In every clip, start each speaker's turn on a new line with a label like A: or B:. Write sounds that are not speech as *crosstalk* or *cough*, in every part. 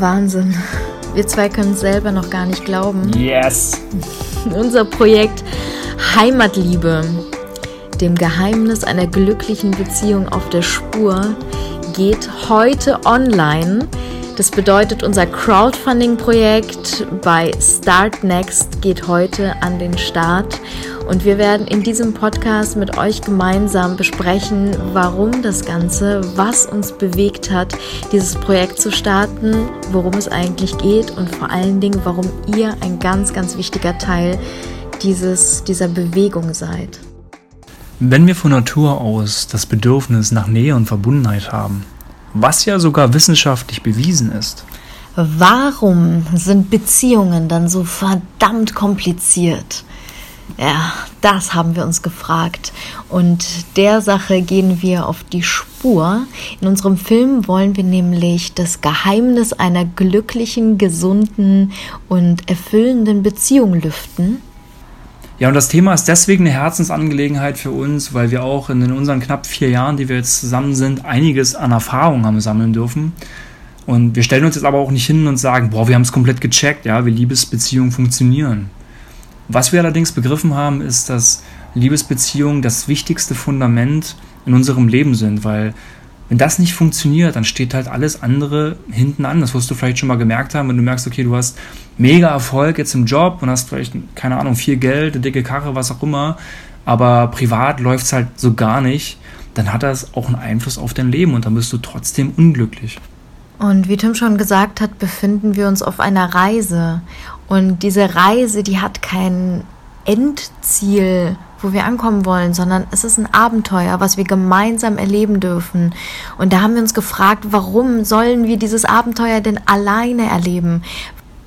A: Wahnsinn. Wir zwei können es selber noch gar nicht glauben.
B: Yes!
A: Unser Projekt Heimatliebe, dem Geheimnis einer glücklichen Beziehung auf der Spur, geht heute online. Das bedeutet, unser Crowdfunding-Projekt bei Start Next geht heute an den Start. Und wir werden in diesem Podcast mit euch gemeinsam besprechen, warum das Ganze, was uns bewegt hat, dieses Projekt zu starten, worum es eigentlich geht und vor allen Dingen, warum ihr ein ganz, ganz wichtiger Teil dieses, dieser Bewegung seid.
B: Wenn wir von Natur aus das Bedürfnis nach Nähe und Verbundenheit haben, was ja sogar wissenschaftlich bewiesen ist,
A: Warum sind Beziehungen dann so verdammt kompliziert? Ja, das haben wir uns gefragt. Und der Sache gehen wir auf die Spur. In unserem Film wollen wir nämlich das Geheimnis einer glücklichen, gesunden und erfüllenden Beziehung lüften.
B: Ja, und das Thema ist deswegen eine Herzensangelegenheit für uns, weil wir auch in unseren knapp vier Jahren, die wir jetzt zusammen sind, einiges an Erfahrung haben sammeln dürfen. Und wir stellen uns jetzt aber auch nicht hin und sagen, boah, wir haben es komplett gecheckt, ja, wie Liebesbeziehungen funktionieren. Was wir allerdings begriffen haben, ist, dass Liebesbeziehungen das wichtigste Fundament in unserem Leben sind, weil wenn das nicht funktioniert, dann steht halt alles andere hinten an. Das wirst du vielleicht schon mal gemerkt haben, wenn du merkst, okay, du hast mega Erfolg jetzt im Job und hast vielleicht, keine Ahnung, viel Geld, eine dicke Karre, was auch immer, aber privat läuft es halt so gar nicht, dann hat das auch einen Einfluss auf dein Leben und dann bist du trotzdem unglücklich.
A: Und wie Tim schon gesagt hat, befinden wir uns auf einer Reise. Und diese Reise, die hat kein Endziel, wo wir ankommen wollen, sondern es ist ein Abenteuer, was wir gemeinsam erleben dürfen. Und da haben wir uns gefragt, warum sollen wir dieses Abenteuer denn alleine erleben?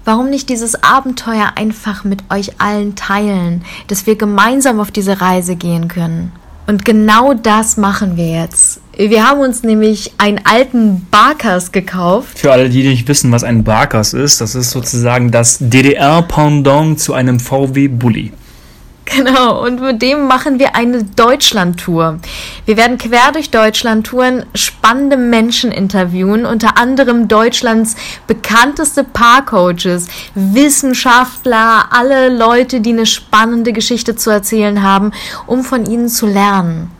A: Warum nicht dieses Abenteuer einfach mit euch allen teilen, dass wir gemeinsam auf diese Reise gehen können? Und genau das machen wir jetzt. Wir haben uns nämlich einen alten Barkas gekauft.
B: Für alle, die nicht wissen, was ein Barkas ist, das ist sozusagen das DDR-Pendant zu einem VW Bulli. *laughs*
A: Genau, und mit dem machen wir eine Deutschland-Tour. Wir werden quer durch Deutschland touren, spannende Menschen interviewen, unter anderem Deutschlands bekannteste Paarcoaches, Wissenschaftler, alle Leute, die eine spannende Geschichte zu erzählen haben, um von ihnen zu lernen.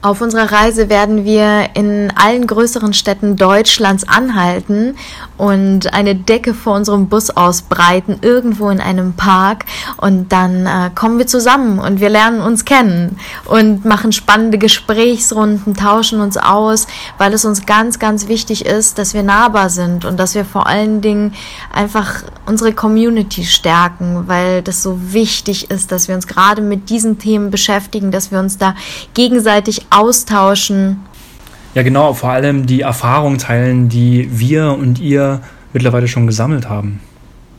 A: Auf unserer Reise werden wir in allen größeren Städten Deutschlands anhalten und eine Decke vor unserem Bus ausbreiten, irgendwo in einem Park. Und dann äh, kommen wir zusammen und wir lernen uns kennen und machen spannende Gesprächsrunden, tauschen uns aus, weil es uns ganz, ganz wichtig ist, dass wir nahbar sind und dass wir vor allen Dingen einfach unsere Community stärken, weil das so wichtig ist, dass wir uns gerade mit diesen Themen beschäftigen, dass wir uns da gegenseitig austauschen.
B: Ja, genau, vor allem die Erfahrung teilen, die wir und ihr mittlerweile schon gesammelt haben.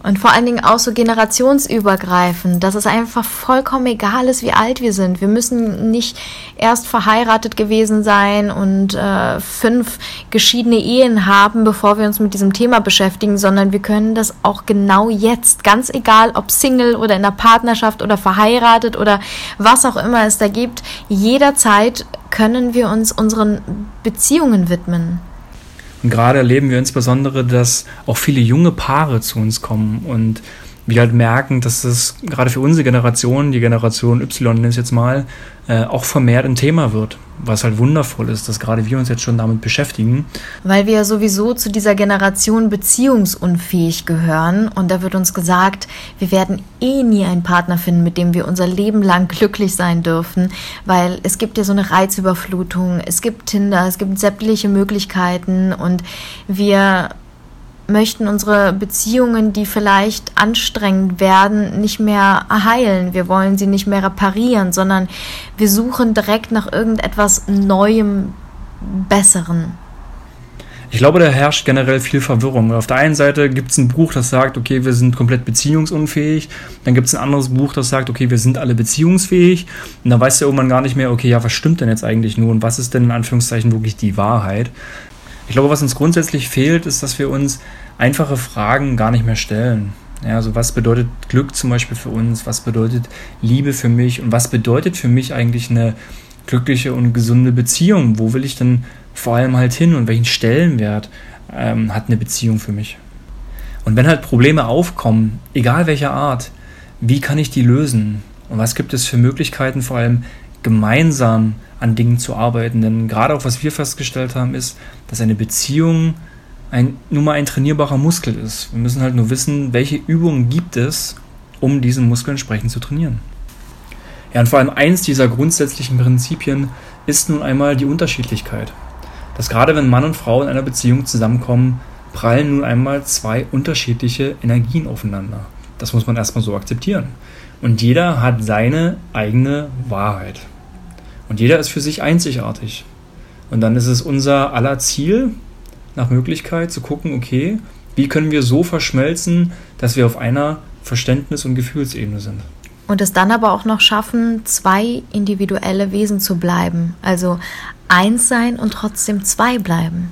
A: Und vor allen Dingen auch so generationsübergreifend, dass es einfach vollkommen egal ist, wie alt wir sind. Wir müssen nicht erst verheiratet gewesen sein und äh, fünf geschiedene Ehen haben, bevor wir uns mit diesem Thema beschäftigen, sondern wir können das auch genau jetzt, ganz egal, ob Single oder in der Partnerschaft oder verheiratet oder was auch immer es da gibt, jederzeit können wir uns unseren Beziehungen widmen.
B: Und gerade erleben wir insbesondere, dass auch viele junge Paare zu uns kommen und wir halt merken, dass es gerade für unsere Generation, die Generation Y nenne ich jetzt mal, äh, auch vermehrt ein Thema wird. Was halt wundervoll ist, dass gerade wir uns jetzt schon damit beschäftigen.
A: Weil wir ja sowieso zu dieser Generation beziehungsunfähig gehören und da wird uns gesagt, wir werden eh nie einen Partner finden, mit dem wir unser Leben lang glücklich sein dürfen, weil es gibt ja so eine Reizüberflutung, es gibt Tinder, es gibt sämtliche Möglichkeiten und wir möchten unsere Beziehungen, die vielleicht anstrengend werden, nicht mehr heilen. Wir wollen sie nicht mehr reparieren, sondern wir suchen direkt nach irgendetwas Neuem, Besseren.
B: Ich glaube, da herrscht generell viel Verwirrung. Auf der einen Seite gibt es ein Buch, das sagt, okay, wir sind komplett beziehungsunfähig. Dann gibt es ein anderes Buch, das sagt, okay, wir sind alle beziehungsfähig. Und dann weißt du irgendwann gar nicht mehr, okay, ja, was stimmt denn jetzt eigentlich nur und was ist denn in Anführungszeichen wirklich die Wahrheit? Ich glaube, was uns grundsätzlich fehlt, ist, dass wir uns einfache Fragen gar nicht mehr stellen. Ja, also was bedeutet Glück zum Beispiel für uns? Was bedeutet Liebe für mich? Und was bedeutet für mich eigentlich eine glückliche und gesunde Beziehung? Wo will ich denn vor allem halt hin und welchen Stellenwert ähm, hat eine Beziehung für mich? Und wenn halt Probleme aufkommen, egal welcher Art, wie kann ich die lösen? Und was gibt es für Möglichkeiten, vor allem gemeinsam an Dingen zu arbeiten? Denn gerade auch was wir festgestellt haben, ist, dass eine Beziehung ein, nur mal ein trainierbarer Muskel ist. Wir müssen halt nur wissen, welche Übungen gibt es, um diesen Muskel entsprechend zu trainieren. Ja, und vor allem eins dieser grundsätzlichen Prinzipien ist nun einmal die Unterschiedlichkeit. Dass gerade wenn Mann und Frau in einer Beziehung zusammenkommen, prallen nun einmal zwei unterschiedliche Energien aufeinander. Das muss man erstmal so akzeptieren. Und jeder hat seine eigene Wahrheit. Und jeder ist für sich einzigartig. Und dann ist es unser aller Ziel, nach Möglichkeit zu gucken, okay, wie können wir so verschmelzen, dass wir auf einer Verständnis- und Gefühlsebene sind.
A: Und es dann aber auch noch schaffen, zwei individuelle Wesen zu bleiben. Also eins sein und trotzdem zwei bleiben.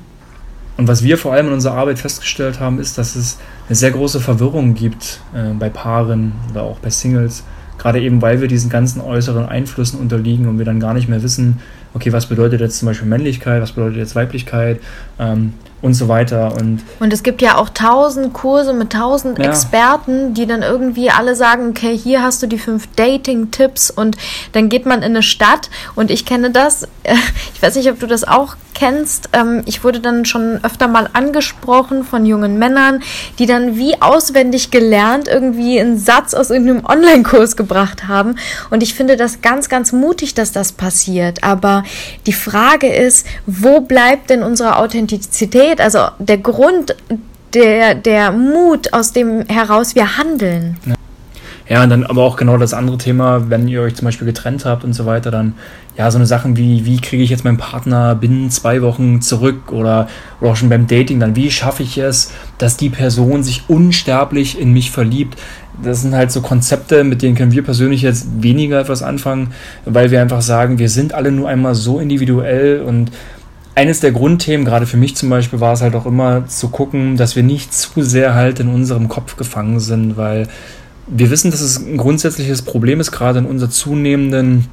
B: Und was wir vor allem in unserer Arbeit festgestellt haben, ist, dass es eine sehr große Verwirrung gibt äh, bei Paaren oder auch bei Singles. Gerade eben, weil wir diesen ganzen äußeren Einflüssen unterliegen und wir dann gar nicht mehr wissen, okay, was bedeutet jetzt zum Beispiel Männlichkeit, was bedeutet jetzt Weiblichkeit ähm, und so weiter. Und,
A: und es gibt ja auch tausend Kurse mit tausend ja. Experten, die dann irgendwie alle sagen, okay, hier hast du die fünf Dating-Tipps und dann geht man in eine Stadt und ich kenne das, *laughs* ich weiß nicht, ob du das auch kennst. Ähm, ich wurde dann schon öfter mal angesprochen von jungen Männern, die dann wie auswendig gelernt irgendwie einen Satz aus irgendeinem Online-Kurs gebracht haben. Und ich finde das ganz, ganz mutig, dass das passiert. Aber die Frage ist, wo bleibt denn unsere Authentizität? Also der Grund, der, der Mut, aus dem heraus wir handeln.
B: Ja. Ja, und dann aber auch genau das andere Thema, wenn ihr euch zum Beispiel getrennt habt und so weiter, dann ja, so eine Sachen wie, wie kriege ich jetzt meinen Partner binnen zwei Wochen zurück oder, oder auch schon beim Dating, dann wie schaffe ich es, dass die Person sich unsterblich in mich verliebt. Das sind halt so Konzepte, mit denen können wir persönlich jetzt weniger etwas anfangen, weil wir einfach sagen, wir sind alle nur einmal so individuell und eines der Grundthemen, gerade für mich zum Beispiel, war es halt auch immer zu gucken, dass wir nicht zu sehr halt in unserem Kopf gefangen sind, weil wir wissen, dass es ein grundsätzliches Problem ist, gerade in unserer zunehmenden,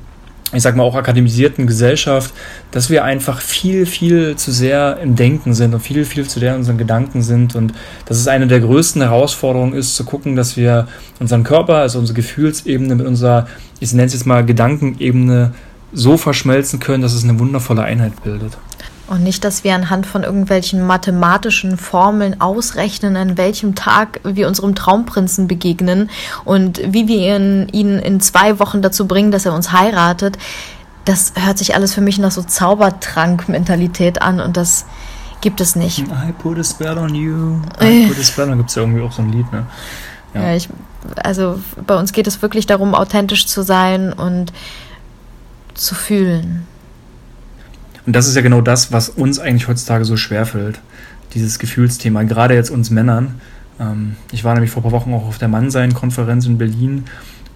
B: ich sag mal auch akademisierten Gesellschaft, dass wir einfach viel, viel zu sehr im Denken sind und viel, viel zu sehr in unseren Gedanken sind und dass es eine der größten Herausforderungen ist, zu gucken, dass wir unseren Körper, also unsere Gefühlsebene mit unserer, ich nenne es jetzt mal Gedankenebene, so verschmelzen können, dass es eine wundervolle Einheit bildet.
A: Und nicht, dass wir anhand von irgendwelchen mathematischen Formeln ausrechnen, an welchem Tag wir unserem Traumprinzen begegnen und wie wir ihn, ihn in zwei Wochen dazu bringen, dass er uns heiratet. Das hört sich alles für mich nach so Zaubertrank-Mentalität an und das gibt es nicht.
B: I put a spell on you. *laughs* I put a spell on. Gibt es ja irgendwie auch so ein Lied, ne?
A: Ja. ja, ich, also bei uns geht es wirklich darum, authentisch zu sein und zu fühlen.
B: Und das ist ja genau das, was uns eigentlich heutzutage so schwerfällt, dieses Gefühlsthema, gerade jetzt uns Männern. Ähm, ich war nämlich vor ein paar Wochen auch auf der Mannsein-Konferenz in Berlin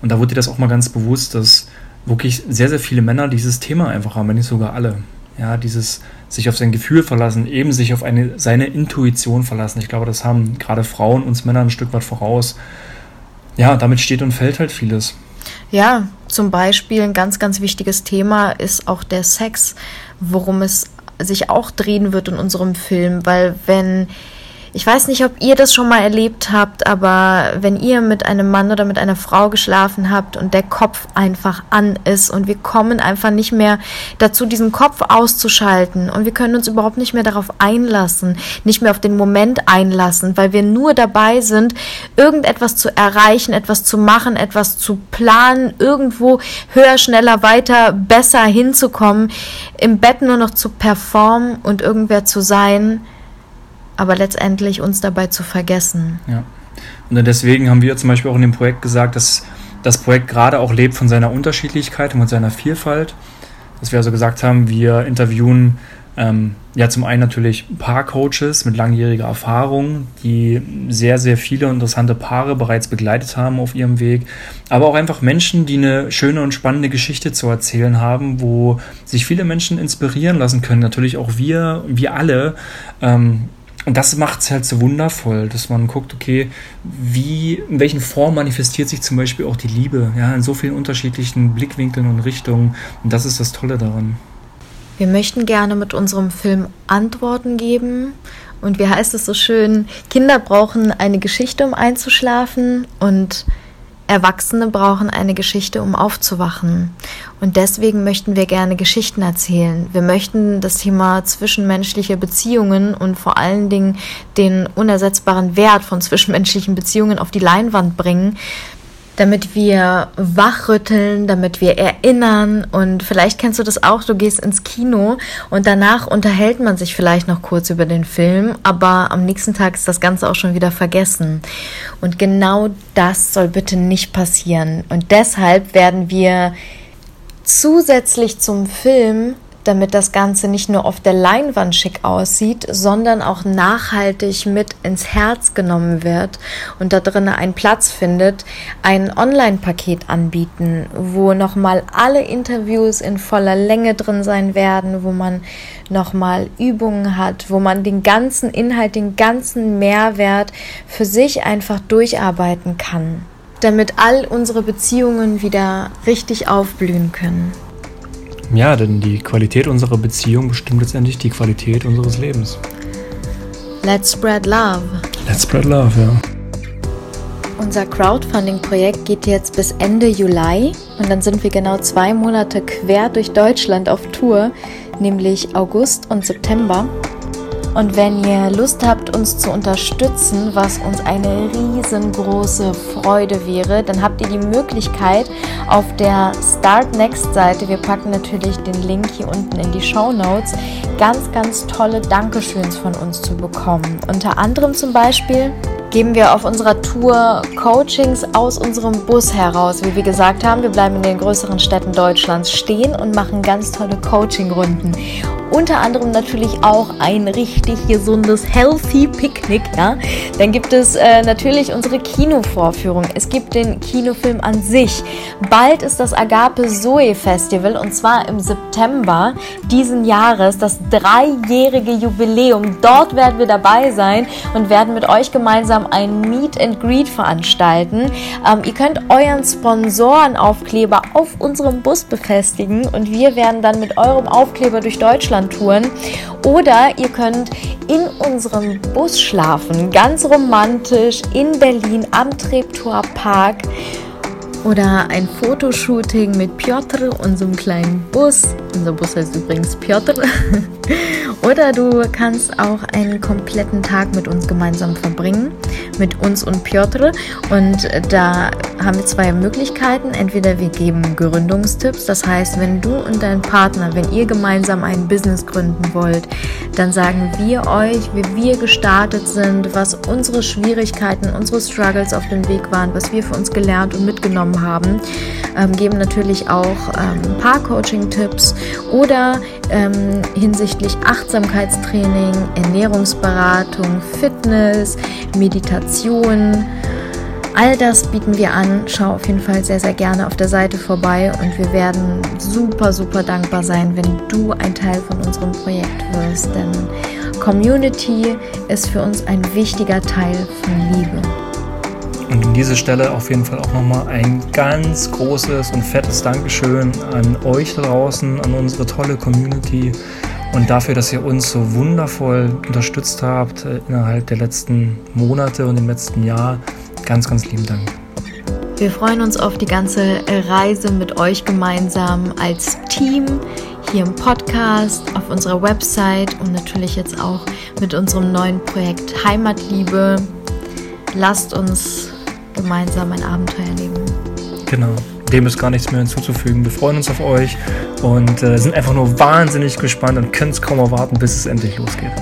B: und da wurde dir das auch mal ganz bewusst, dass wirklich sehr, sehr viele Männer dieses Thema einfach haben, wenn nicht sogar alle. Ja, dieses sich auf sein Gefühl verlassen, eben sich auf eine, seine Intuition verlassen. Ich glaube, das haben gerade Frauen uns Männer ein Stück weit voraus. Ja, damit steht und fällt halt vieles.
A: Ja, zum Beispiel ein ganz, ganz wichtiges Thema ist auch der Sex, worum es sich auch drehen wird in unserem Film, weil wenn ich weiß nicht, ob ihr das schon mal erlebt habt, aber wenn ihr mit einem Mann oder mit einer Frau geschlafen habt und der Kopf einfach an ist und wir kommen einfach nicht mehr dazu, diesen Kopf auszuschalten und wir können uns überhaupt nicht mehr darauf einlassen, nicht mehr auf den Moment einlassen, weil wir nur dabei sind, irgendetwas zu erreichen, etwas zu machen, etwas zu planen, irgendwo höher, schneller, weiter, besser hinzukommen, im Bett nur noch zu performen und irgendwer zu sein, aber letztendlich uns dabei zu vergessen.
B: Ja. Und deswegen haben wir zum Beispiel auch in dem Projekt gesagt, dass das Projekt gerade auch lebt von seiner Unterschiedlichkeit und von seiner Vielfalt. Dass wir also gesagt haben, wir interviewen ähm, ja zum einen natürlich Paarcoaches mit langjähriger Erfahrung, die sehr, sehr viele interessante Paare bereits begleitet haben auf ihrem Weg, aber auch einfach Menschen, die eine schöne und spannende Geschichte zu erzählen haben, wo sich viele Menschen inspirieren lassen können. Natürlich auch wir, wir alle. Ähm, und das macht es halt so wundervoll, dass man guckt, okay, wie, in welchen Formen manifestiert sich zum Beispiel auch die Liebe, ja, in so vielen unterschiedlichen Blickwinkeln und Richtungen. Und das ist das Tolle daran.
A: Wir möchten gerne mit unserem Film Antworten geben Und wie heißt es so schön, Kinder brauchen eine Geschichte, um einzuschlafen und Erwachsene brauchen eine Geschichte, um aufzuwachen. Und deswegen möchten wir gerne Geschichten erzählen. Wir möchten das Thema zwischenmenschliche Beziehungen und vor allen Dingen den unersetzbaren Wert von zwischenmenschlichen Beziehungen auf die Leinwand bringen damit wir wachrütteln, damit wir erinnern und vielleicht kennst du das auch, du gehst ins Kino und danach unterhält man sich vielleicht noch kurz über den Film, aber am nächsten Tag ist das Ganze auch schon wieder vergessen. Und genau das soll bitte nicht passieren. Und deshalb werden wir zusätzlich zum Film damit das Ganze nicht nur auf der Leinwand schick aussieht, sondern auch nachhaltig mit ins Herz genommen wird und da drinnen einen Platz findet, ein Online-Paket anbieten, wo nochmal alle Interviews in voller Länge drin sein werden, wo man nochmal Übungen hat, wo man den ganzen Inhalt, den ganzen Mehrwert für sich einfach durcharbeiten kann, damit all unsere Beziehungen wieder richtig aufblühen können.
B: Ja, denn die Qualität unserer Beziehung bestimmt letztendlich die Qualität unseres Lebens.
A: Let's spread love.
B: Let's spread love, ja.
A: Unser Crowdfunding-Projekt geht jetzt bis Ende Juli und dann sind wir genau zwei Monate quer durch Deutschland auf Tour, nämlich August und September. Und wenn ihr Lust habt, uns zu unterstützen, was uns eine riesengroße Freude wäre, dann habt ihr die Möglichkeit auf der Start Next Seite, wir packen natürlich den Link hier unten in die Show Notes, ganz, ganz tolle Dankeschöns von uns zu bekommen. Unter anderem zum Beispiel geben wir auf unserer Tour Coachings aus unserem Bus heraus. Wie wir gesagt haben, wir bleiben in den größeren Städten Deutschlands stehen und machen ganz tolle Coaching-Runden. Unter anderem natürlich auch ein richtig gesundes Healthy Picknick. Ja? Dann gibt es äh, natürlich unsere Kinovorführung. Es gibt den Kinofilm an sich. Bald ist das Agape Zoe Festival und zwar im September diesen Jahres, das dreijährige Jubiläum. Dort werden wir dabei sein und werden mit euch gemeinsam ein Meet and Greet veranstalten. Ähm, ihr könnt euren Sponsorenaufkleber auf unserem Bus befestigen und wir werden dann mit eurem Aufkleber durch Deutschland Deutschlandtouren. Oder ihr könnt in unserem Bus schlafen, ganz romantisch in Berlin am Treptower Park. Oder ein Fotoshooting mit Piotr, unserem kleinen Bus. Unser Bus heißt übrigens Piotr. *laughs* Oder du kannst auch einen kompletten Tag mit uns gemeinsam verbringen, mit uns und Piotr. Und da haben wir zwei Möglichkeiten. Entweder wir geben Gründungstipps, das heißt, wenn du und dein Partner, wenn ihr gemeinsam ein Business gründen wollt, dann sagen wir euch, wie wir gestartet sind, was unsere Schwierigkeiten, unsere Struggles auf dem Weg waren, was wir für uns gelernt und mitgenommen haben. Ähm, geben natürlich auch ähm, Paar-Coaching-Tipps oder ähm, hinsichtlich Achtsamkeitstraining, Ernährungsberatung, Fitness, Meditation. All das bieten wir an. Schau auf jeden Fall sehr, sehr gerne auf der Seite vorbei und wir werden super, super dankbar sein, wenn du ein Teil von unserem Projekt wirst. Denn Community ist für uns ein wichtiger Teil von Liebe.
B: Und an dieser Stelle auf jeden Fall auch nochmal ein ganz großes und fettes Dankeschön an euch da draußen, an unsere tolle Community und dafür, dass ihr uns so wundervoll unterstützt habt äh, innerhalb der letzten Monate und im letzten Jahr. Ganz, ganz lieben Dank.
A: Wir freuen uns auf die ganze Reise mit euch gemeinsam als Team hier im Podcast, auf unserer Website und natürlich jetzt auch mit unserem neuen Projekt Heimatliebe. Lasst uns gemeinsam ein Abenteuer leben.
B: Genau. Dem ist gar nichts mehr hinzuzufügen. Wir freuen uns auf euch und äh, sind einfach nur wahnsinnig gespannt und können es kaum erwarten, bis es endlich losgeht.